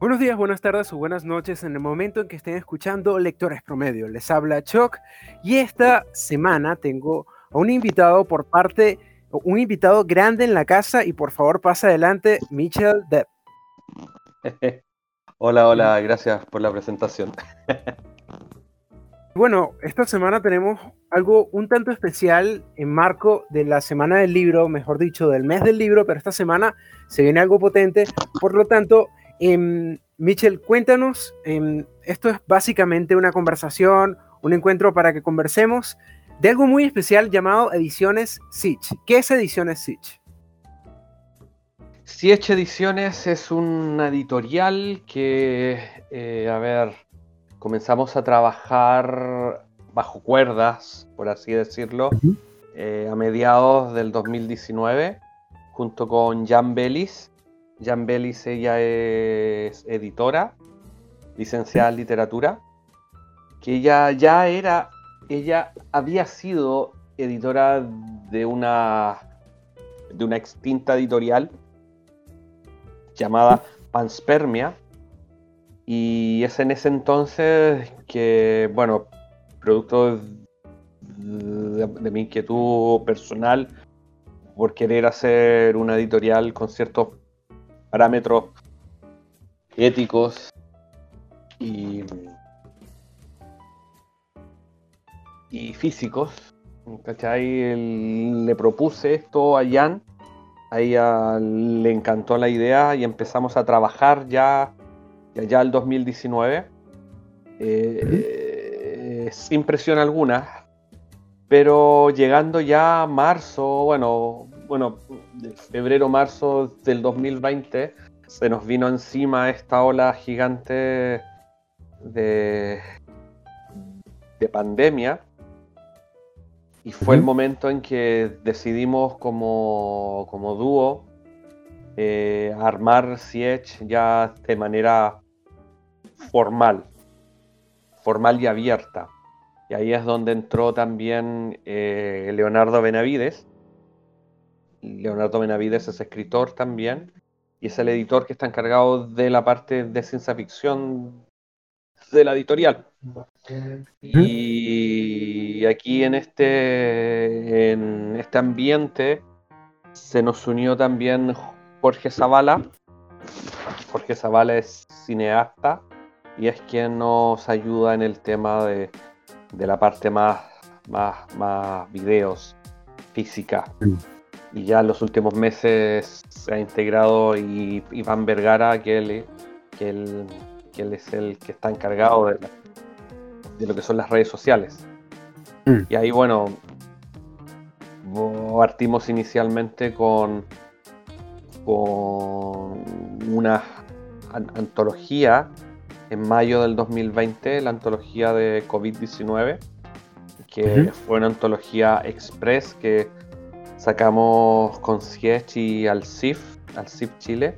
Buenos días, buenas tardes o buenas noches en el momento en que estén escuchando Lectores Promedio. Les habla Chuck y esta semana tengo a un invitado por parte, un invitado grande en la casa y por favor pasa adelante, Michel Depp. hola, hola, gracias por la presentación. bueno, esta semana tenemos algo un tanto especial en marco de la semana del libro, mejor dicho, del mes del libro, pero esta semana se viene algo potente, por lo tanto eh, Michel, cuéntanos, em, esto es básicamente una conversación, un encuentro para que conversemos de algo muy especial llamado Ediciones Sitch. ¿Qué es Ediciones Sitch? Sitch Ediciones es un editorial que, eh, a ver, comenzamos a trabajar bajo cuerdas, por así decirlo, eh, a mediados del 2019, junto con Jan Bellis, Jan Bellis, ella es editora, licenciada en literatura, que ella ya era, ella había sido editora de una, de una extinta editorial llamada Panspermia, y es en ese entonces que, bueno, producto de, de mi inquietud personal por querer hacer una editorial con ciertos parámetros éticos y, y físicos. le propuse esto a Jan, a ella le encantó la idea y empezamos a trabajar ya, ya el 2019. Eh, sin presión alguna, pero llegando ya a marzo, bueno, bueno, febrero, marzo del 2020, se nos vino encima esta ola gigante de, de pandemia. Y fue el momento en que decidimos como, como dúo eh, armar Siege ya de manera formal, formal y abierta. Y ahí es donde entró también eh, Leonardo Benavides, Leonardo Benavides es escritor también y es el editor que está encargado de la parte de ciencia ficción de la editorial. Y aquí en este, en este ambiente se nos unió también Jorge Zavala. Jorge Zavala es cineasta y es quien nos ayuda en el tema de, la parte más, más, más videos, física. Y ya en los últimos meses se ha integrado Iván Vergara, que él, que él, que él es el que está encargado de, de lo que son las redes sociales. Y ahí, bueno, partimos inicialmente con, con una antología en mayo del 2020, la antología de COVID-19, que fue una antología express que sacamos con y al CIF, al CIF Chile.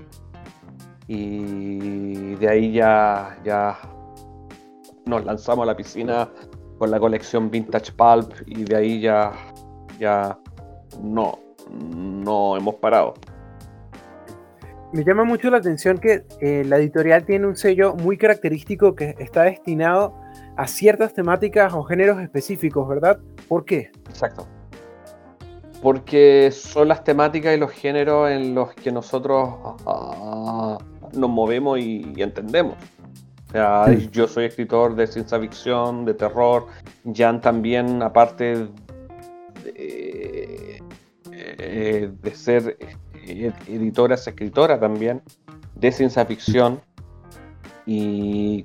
Y de ahí ya, ya nos lanzamos a la piscina con la colección Vintage Pulp y de ahí ya, ya no, no hemos parado. Me llama mucho la atención que eh, la editorial tiene un sello muy característico que está destinado a ciertas temáticas o géneros específicos, ¿verdad? ¿Por qué? Exacto porque son las temáticas y los géneros en los que nosotros ah, nos movemos y, entendemos. Yo soy escritor de ciencia ficción, de terror. Jan también, aparte de, eh, de ser eh, editora, es escritora también de ciencia ficción. Y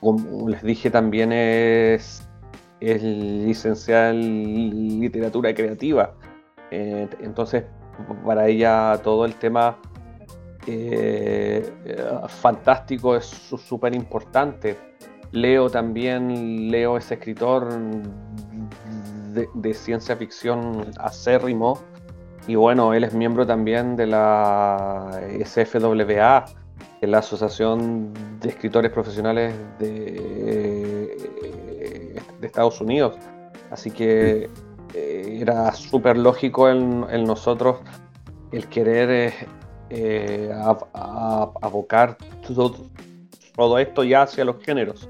como les dije, también es, licenciada en literatura creativa. Eh, entonces, para ella todo el tema eh, fantástico es súper importante. Leo también, Leo es escritor de, ciencia ficción acérrimo y bueno, él es miembro también de la SFWA, de la Asociación de Escritores Profesionales de, Estados Unidos. Así que eh, era súper lógico en, nosotros el querer eh, eh, abocar todo esto ya hacia los géneros.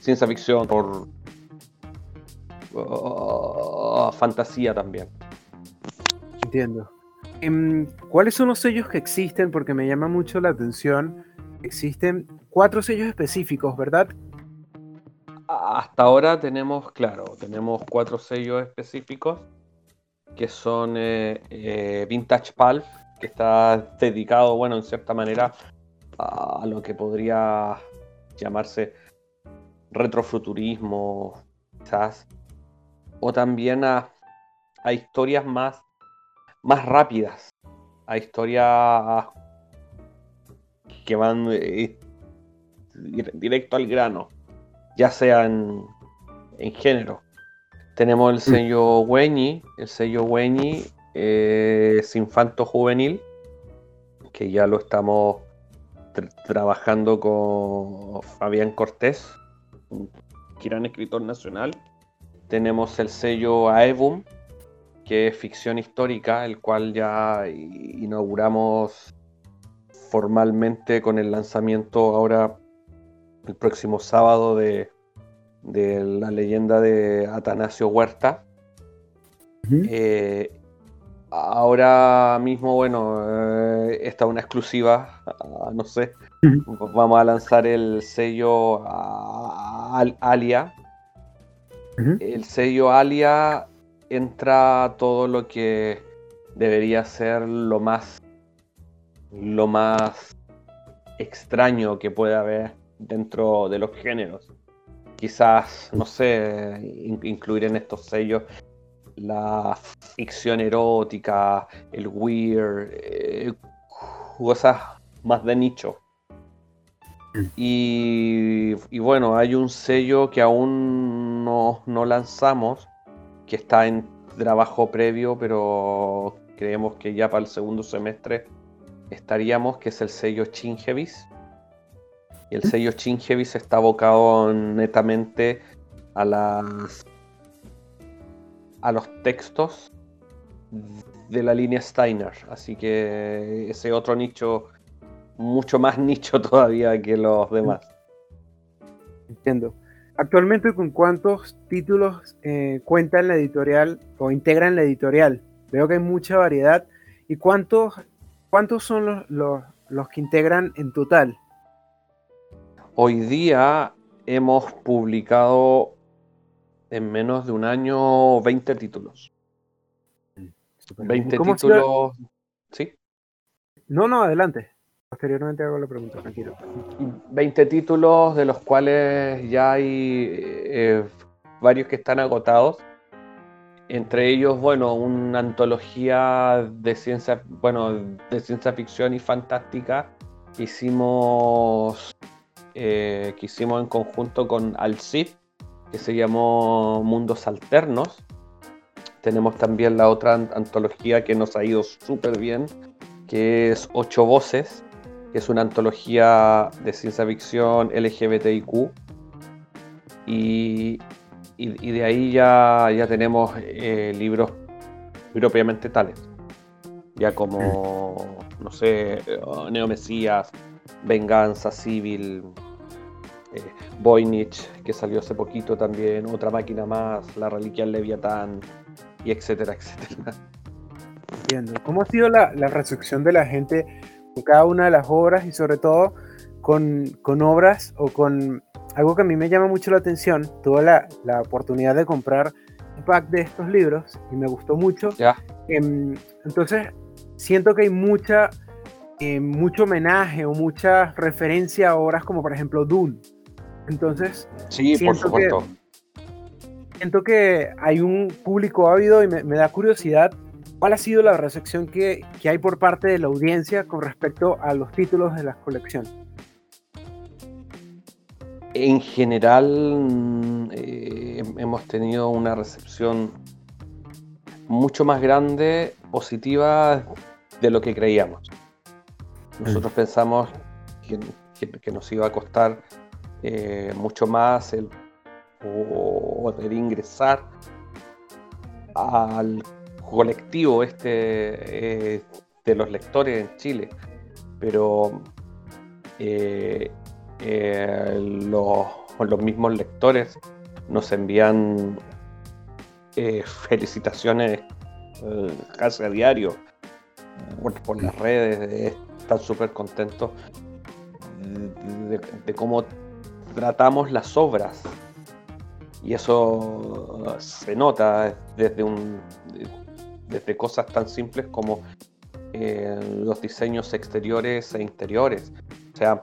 Ciencia ficción, por oh, fantasía también. Entiendo. Em, ¿Cuáles son los sellos que existen? Porque me llama mucho la atención. Existen cuatro sellos específicos, ¿verdad? Hasta ahora tenemos, claro, tenemos cuatro sellos específicos que son eh, eh, Vintage Pulp, que está dedicado, bueno, en cierta manera a lo que podría llamarse retrofuturismo, quizás, o también a, historias más, más rápidas, a historias que van eh, directo al grano, ya sea en, en género. Tenemos el mm. sello Weñi, el sello Weñi es infanto juvenil, que ya lo estamos trabajando con Fabián Cortés, un gran escritor nacional. Tenemos el sello Aevum, que es ficción histórica, el cual ya inauguramos formalmente con el lanzamiento ahora el próximo sábado de de la leyenda de Atanasio Huerta. Eh, ahora mismo, bueno, eh, está una exclusiva, no sé. Vamos a lanzar el sello Alia. El sello Alia entra todo lo que debería ser lo más lo más extraño que puede haber dentro de los géneros quizás, no sé, incluir en estos sellos la ficción erótica, el weird, eh, cosas más de nicho. Mm. Y, bueno, hay un sello que aún no, no, lanzamos, que está en trabajo previo, pero creemos que ya para el segundo semestre estaríamos, que es el sello Chingevis y el sello Chingevis está abocado netamente a las a los textos de la línea Steiner. Así que ese otro nicho, mucho más nicho todavía que los demás. Entiendo. Actualmente, ¿con cuántos títulos eh, cuenta en la editorial o integra en la editorial? Veo que hay mucha variedad. ¿Y cuántos, cuántos son los, los, los que integran en total? Hoy día hemos publicado en menos de un año 20 títulos. 20 títulos. ¿Sí? No, no, adelante. Posteriormente hago la pregunta, tranquilo. 20 títulos, de los cuales ya hay eh, varios que están agotados. Entre ellos, bueno, una antología de ciencia, bueno, de ciencia ficción y fantástica. Hicimos eh, que hicimos en conjunto con Alcid, que se llamó Mundos Alternos. Tenemos también la otra antología que nos ha ido súper bien, que es Ocho Voces, que es una antología de ciencia ficción LGBTIQ. Y, y, de ahí ya, ya tenemos eh, libros propiamente tales. Ya como, no sé, eh, Neomesías, Venganza Civil, eh, Voynich, que salió hace poquito también, otra máquina más, la reliquia del Leviatán, y etcétera, etcétera. Entiendo. ¿Cómo ha sido la, recepción de la gente con cada una de las obras y sobre todo con, obras o con algo que a mí me llama mucho la atención? Tuve la, oportunidad de comprar un pack de estos libros y me gustó mucho. Ya. Em, entonces, siento que hay mucha, eh, mucho homenaje o mucha referencia a obras como por ejemplo Dune entonces, sí, por supuesto. siento que hay un público ávido y me, da curiosidad cuál ha sido la recepción que, hay por parte de la audiencia con respecto a los títulos de la colección. En general eh, hemos tenido una recepción mucho más grande, positiva de lo que creíamos. Nosotros mm. pensamos que, nos iba a costar eh, mucho más el poder ingresar al colectivo este eh, de los lectores en Chile. Pero eh, eh, los, los, mismos lectores nos envían felicitaciones casi a diario por, las redes, están súper contentos de, cómo tratamos las obras. Y eso se nota desde, un, desde cosas tan simples como eh, los diseños exteriores e interiores. O sea,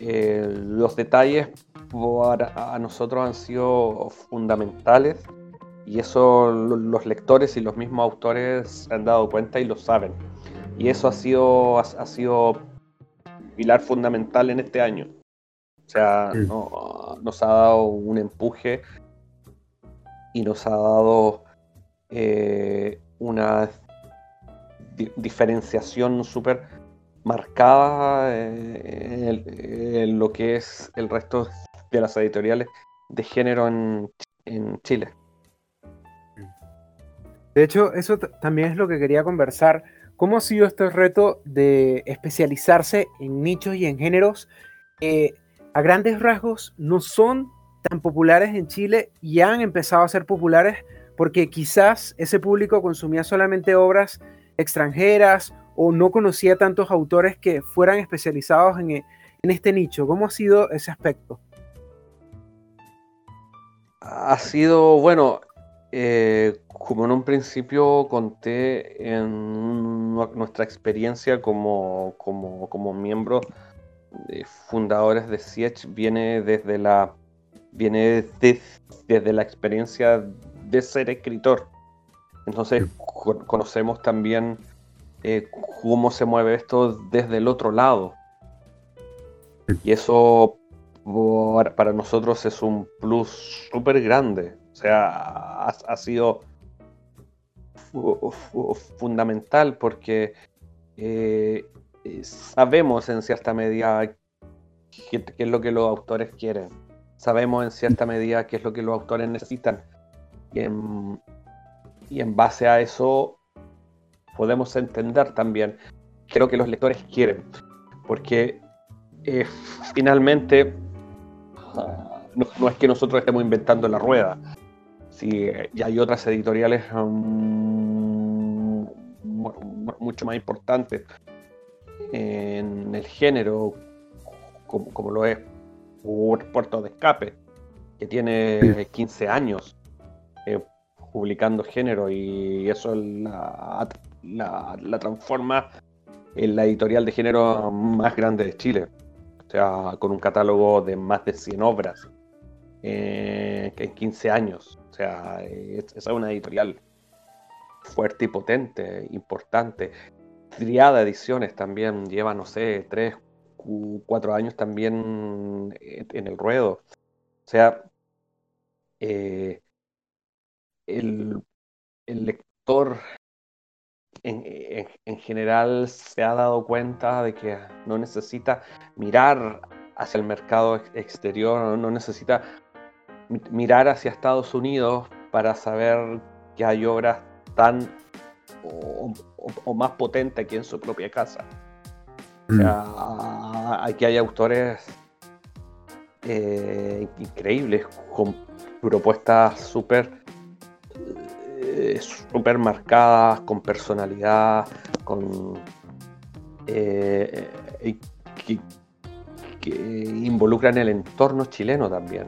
eh, los detalles para, a nosotros han sido fundamentales y eso los lectores y los mismos autores se han dado cuenta y lo saben. Y eso ha sido, ha, sido pilar fundamental en este año. O sea, nos ha dado un empuje y nos ha dado eh, una diferenciación súper marcada eh, en, lo que es el resto de las editoriales de género en, en Chile. De hecho, eso también es lo que quería conversar. ¿Cómo ha sido este reto de especializarse en nichos y en géneros que a grandes rasgos no son tan populares en Chile y han empezado a ser populares porque quizás ese público consumía solamente obras extranjeras o no conocía tantos autores que fueran especializados en, en este nicho? ¿Cómo ha sido ese aspecto? Ha sido, bueno, eh, como en un principio conté en nuestra experiencia como, como, como miembro de fundadores de Siech, viene desde la viene desde la experiencia de ser escritor. Entonces conocemos también eh, cómo se mueve esto desde el otro lado. Y eso para nosotros es un plus súper grande. O sea, ha, sido fundamental porque eh, sabemos en cierta medida qué, es lo que los autores quieren. Sabemos en cierta medida qué es lo que los autores necesitan. Y en, y en base a eso podemos entender también lo que los lectores quieren. Porque eh, finalmente no, es que nosotros estemos inventando la rueda. Si ya hay otras editoriales um, mucho más importantes en el género, como, lo es Puerto de Escape, que tiene 15 años eh, publicando género y eso la, la, transforma en la editorial de género más grande de Chile. O sea, con un catálogo de más de 100 obras eh, en 15 años. O sea, esa es una editorial fuerte y potente, importante. Triada Ediciones también lleva, no sé, 3, 4 años también en el ruedo. O sea, eh, el, el, lector en, general se ha dado cuenta de que no necesita mirar hacia el mercado exterior, no necesita mirar hacia Estados Unidos para saber que hay obras tan o, más potentes aquí en su propia casa. O sea, mm. aquí hay autores eh, increíbles con propuestas súper eh, super marcadas, con personalidad, con eh, que, involucran el entorno chileno también.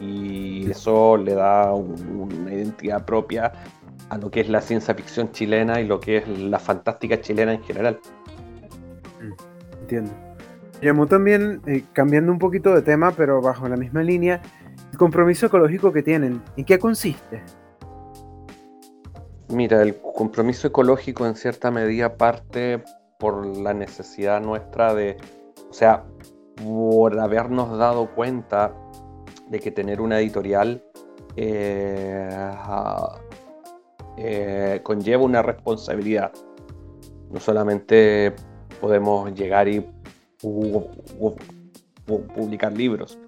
Y eso le da una identidad propia a lo que es la ciencia ficción chilena y lo que es la fantástica chilena en general. Mm, entiendo. Llamó también, eh, cambiando un poquito de tema, pero bajo la misma línea, el compromiso ecológico que tienen. ¿En qué consiste? Mira, el compromiso ecológico en cierta medida parte por la necesidad nuestra de, o sea, por habernos dado cuenta de que tener una editorial eh, eh, conlleva una responsabilidad. No solamente podemos llegar y publicar libros,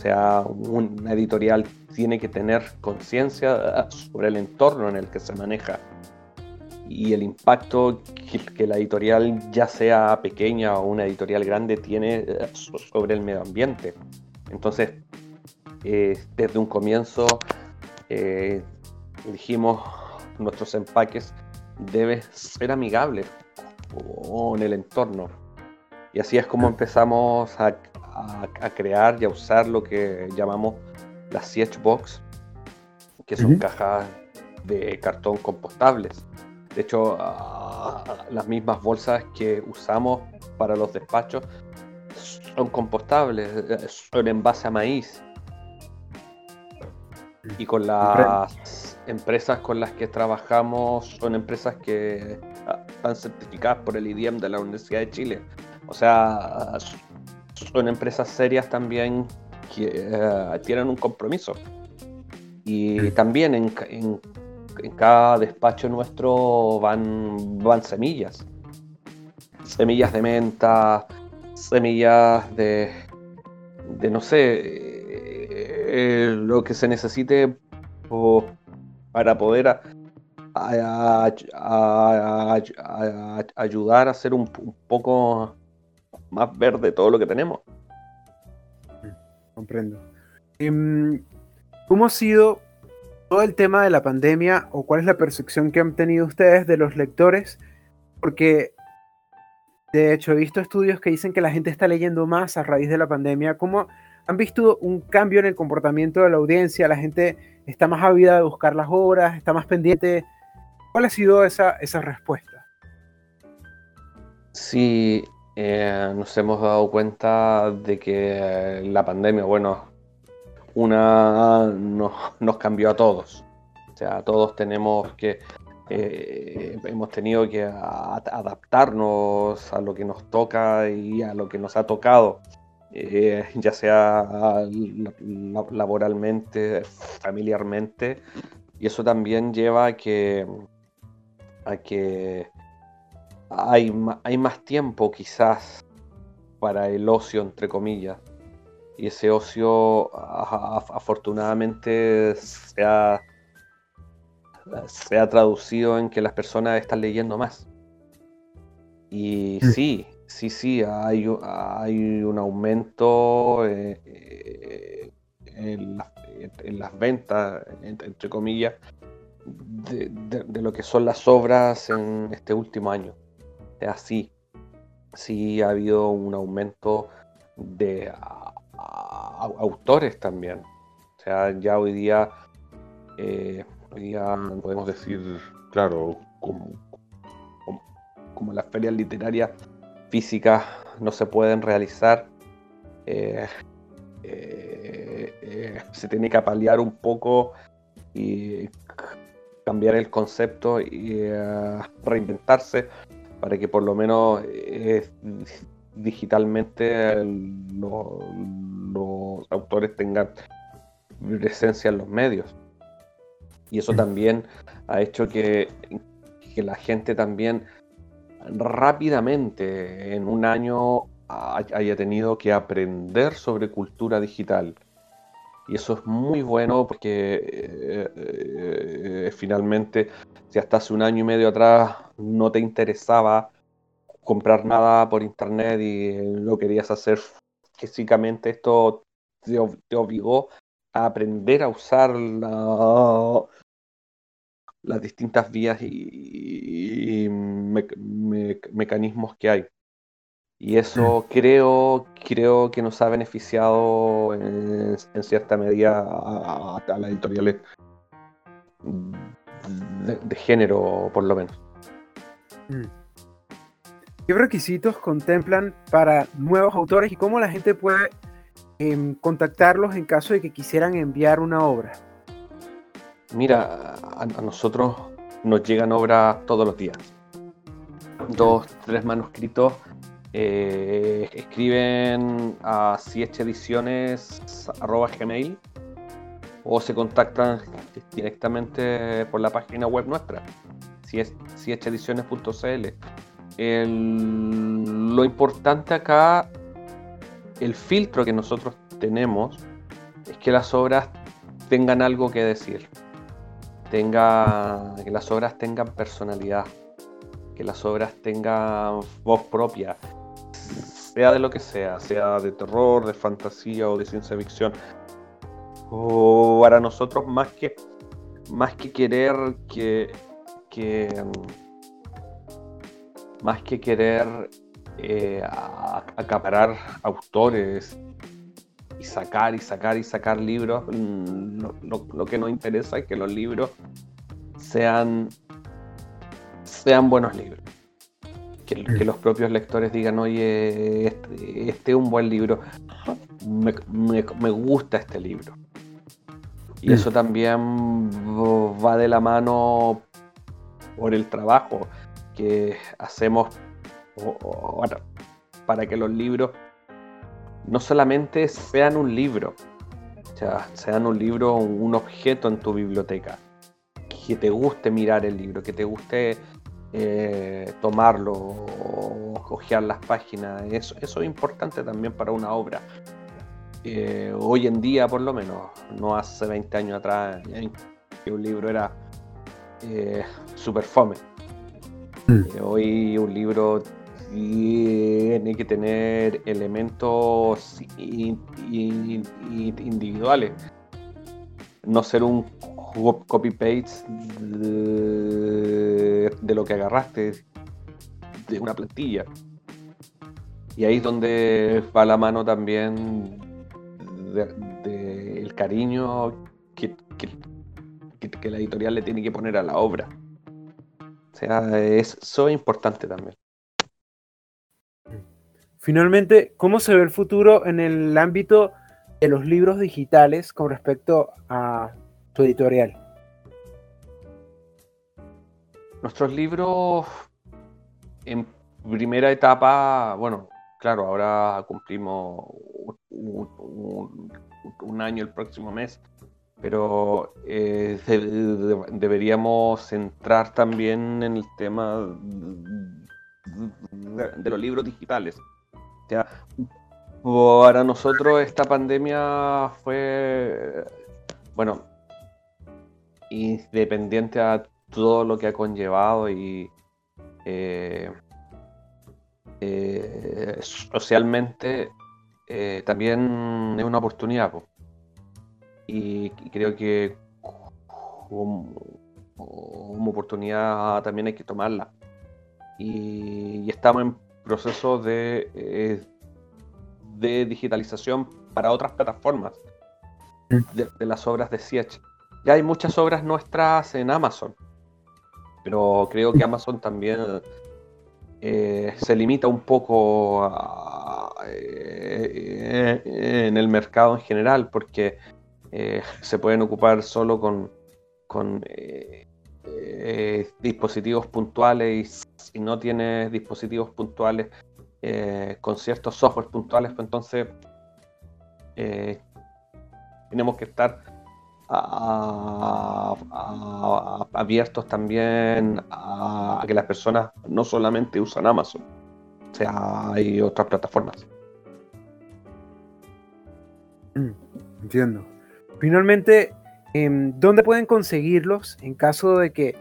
sea, una editorial tiene que tener conciencia sobre el entorno en el que se maneja. y el impacto que, la editorial, ya sea pequeña o una editorial grande, tiene eh, sobre el medio ambiente. Entonces, eh, desde un comienzo eh, dijimos nuestros empaques deben ser amigables con el entorno. Y así es como empezamos a, crear y a usar lo que llamamos las CH Box, que son cajas de cartón compostables. De hecho, las mismas bolsas que usamos para los despachos son compostables, eh, son en base a maíz. Y con las empresas con las que trabajamos son empresas que ah, están certificadas por el IDM de la Universidad de Chile. O sea, son empresas serias también que eh, tienen un compromiso. Y también en, en en cada despacho nuestro van, van semillas. Semillas de menta, semillas de, de no sé, eh, lo que se necesite para poder ayudar a hacer un, poco más verde todo lo que tenemos. Comprendo. Em, ¿Cómo ha sido todo el tema de la pandemia o cuál es la percepción que han tenido ustedes de los lectores, porque de hecho he visto estudios que dicen que la gente está leyendo más a raíz de la pandemia. ¿Cómo han visto un cambio en el comportamiento de la audiencia? La gente está más ávida de buscar las obras, está más pendiente. ¿Cuál ha sido esa, esa respuesta? Sí, eh, nos hemos dado cuenta de que la pandemia, bueno, una nos, cambió a todos. O sea, todos tenemos que, eh, hemos tenido que adaptarnos a lo que nos toca y a lo que nos ha tocado, eh, ya sea laboralmente, familiarmente, y eso también lleva a que, a que hay, hay más tiempo quizás para el ocio, entre comillas y ese ocio afortunadamente se ha, se ha traducido en que las personas están leyendo más. Y mm. sí, sí, sí, hay, hay un aumento eh, eh, en, las ventas, entre, comillas, de, de, lo que son las obras en este último año. Así, sí ha habido un aumento de autores también. O sea, ya hoy día, eh, hoy día podemos decir, claro, como, como, las ferias literarias físicas no se pueden realizar, eh, eh, se tiene que apalear un poco y cambiar el concepto y reinventarse para que por lo menos digitalmente los autores tengan presencia en los medios. Y eso también ha hecho que, la gente también rápidamente en un año haya tenido que aprender sobre cultura digital. Y eso es muy bueno porque eh, eh, finalmente, si hasta hace un año y medio atrás no te interesaba comprar nada por internet y lo querías hacer físicamente, esto te, obligó a aprender a usar las distintas vías y, mecanismos que hay. Y eso creo, creo que nos ha beneficiado en, cierta medida a, las editoriales de, género, por lo menos. Mm. ¿Qué requisitos contemplan para nuevos autores y cómo la gente puede em, contactarlos en caso de que quisieran enviar una obra? Mira, a, nosotros nos llegan obras todos los días. Dos, tres manuscritos. Eh, escriben a gmail o se contactan directamente por la página web nuestra, siechediciones.cl lo importante acá, el filtro que nosotros tenemos, es que las obras tengan algo que decir, tenga, que las obras tengan personalidad, que las obras tengan voz propia, sea de lo que sea, sea de terror, de fantasía o de ciencia ficción. O para nosotros más que más que querer que, más que querer eh, acaparar autores y sacar y sacar y sacar libros, mm, lo, que nos interesa es que los libros sean, sean buenos libros. Que, mm. los propios lectores digan, oye, este, este es un buen libro, me gusta este libro. Y eso también va de la mano por el trabajo que hacemos para que los libros no solamente sean un libro, o sea, sean un libro, un objeto en tu biblioteca, que te guste mirar el libro, que te guste eh, tomarlo o cojear las páginas. Eso, eso es importante también para una obra. Eh, hoy en día por lo menos, no hace 20 años atrás, que un libro era eh, super fome. Mm. Eh, hoy un libro tiene que tener elementos individuales, no ser un copy-paste de, de lo que agarraste de una plantilla. Y ahí es donde va la mano también del cariño que, que, la editorial le tiene que poner a la obra. O sea, es, eso es importante también. Finalmente, ¿cómo se ve el futuro en el ámbito de los libros digitales con respecto a tu editorial? Nuestros libros en primera etapa, bueno, claro, ahora cumplimos un, año el próximo mes, pero eh, deberíamos centrar también en el tema de, los libros digitales. para nosotros esta pandemia fue, bueno, independiente a todo lo que ha conllevado y eh, eh, socialmente eh, también es una oportunidad. Y, creo que como, oportunidad también hay que tomarla. Y, estamos en proceso de, eh, de digitalización para otras plataformas mm. de, las obras de Siech. Ya hay muchas obras nuestras en Amazon, pero creo que Amazon también eh, se limita un poco eh, en el mercado en general, porque eh, se pueden ocupar solo con, con dispositivos puntuales y si no tienes dispositivos puntuales con ciertos softwares puntuales, pues entonces tenemos que estar abiertos también a, que las personas no solamente usan Amazon, o sea, hay otras plataformas. Mm, entiendo. Finalmente, em, ¿dónde pueden conseguirlos en caso de que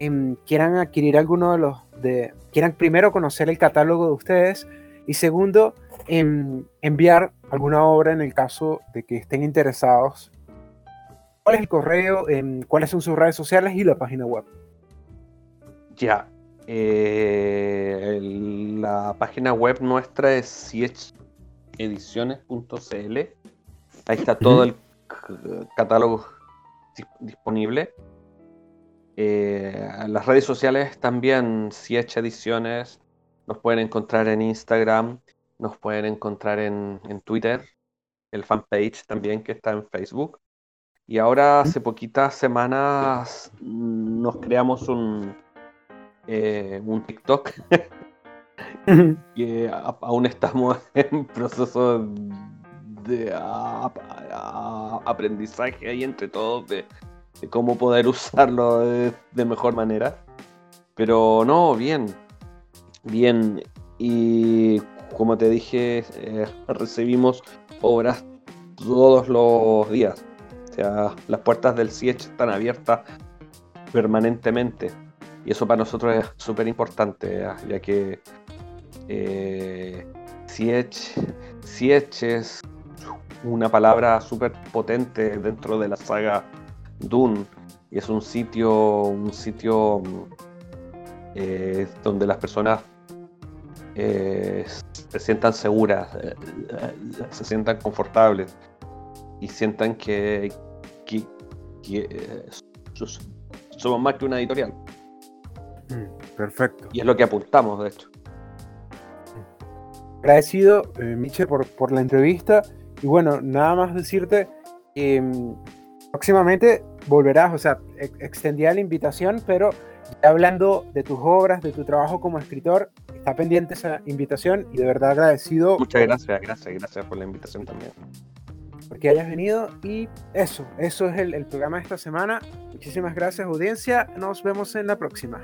em, quieran adquirir alguno de los de quieran primero conocer el catálogo de ustedes y segundo em, enviar alguna obra en el caso de que estén interesados ¿Cuál es el correo? ¿Cuáles son sus redes sociales y la página web? Ya. Eh, la página web nuestra es siechediciones.cl. Ahí está todo el catálogo disponible. Eh, las redes sociales también, Siech Ediciones, nos pueden encontrar en Instagram, nos pueden encontrar en, en Twitter, el fanpage también que está en Facebook. Y ahora hace poquitas semanas nos creamos un, eh, un TikTok. que aún estamos en proceso de aprendizaje ahí entre todos de, cómo poder usarlo de, mejor manera. Pero no, bien. Bien. Y como te dije, eh, recibimos obras todos los días sea, las puertas del CIECH están abiertas permanentemente. Y eso para nosotros es súper importante, ya que eh, Siege, es una palabra súper potente dentro de la saga Dune y es un sitio, un sitio eh, donde las personas eh, se sientan seguras, eh, se sientan confortables y sientan que, somos más que una editorial. Mm, perfecto. Y es lo que apuntamos, de hecho. Agradecido, Michel, por, por la entrevista. Y bueno, nada más decirte que mm, próximamente volverás, o sea, extendía la invitación, pero ya hablando de tus obras, de tu trabajo como escritor, está pendiente esa invitación y de verdad agradecido. Muchas gracias, gracias, gracias por la invitación también. Porque hayas venido y eso, eso es el, el programa de esta semana. Muchísimas gracias audiencia, nos vemos en la próxima.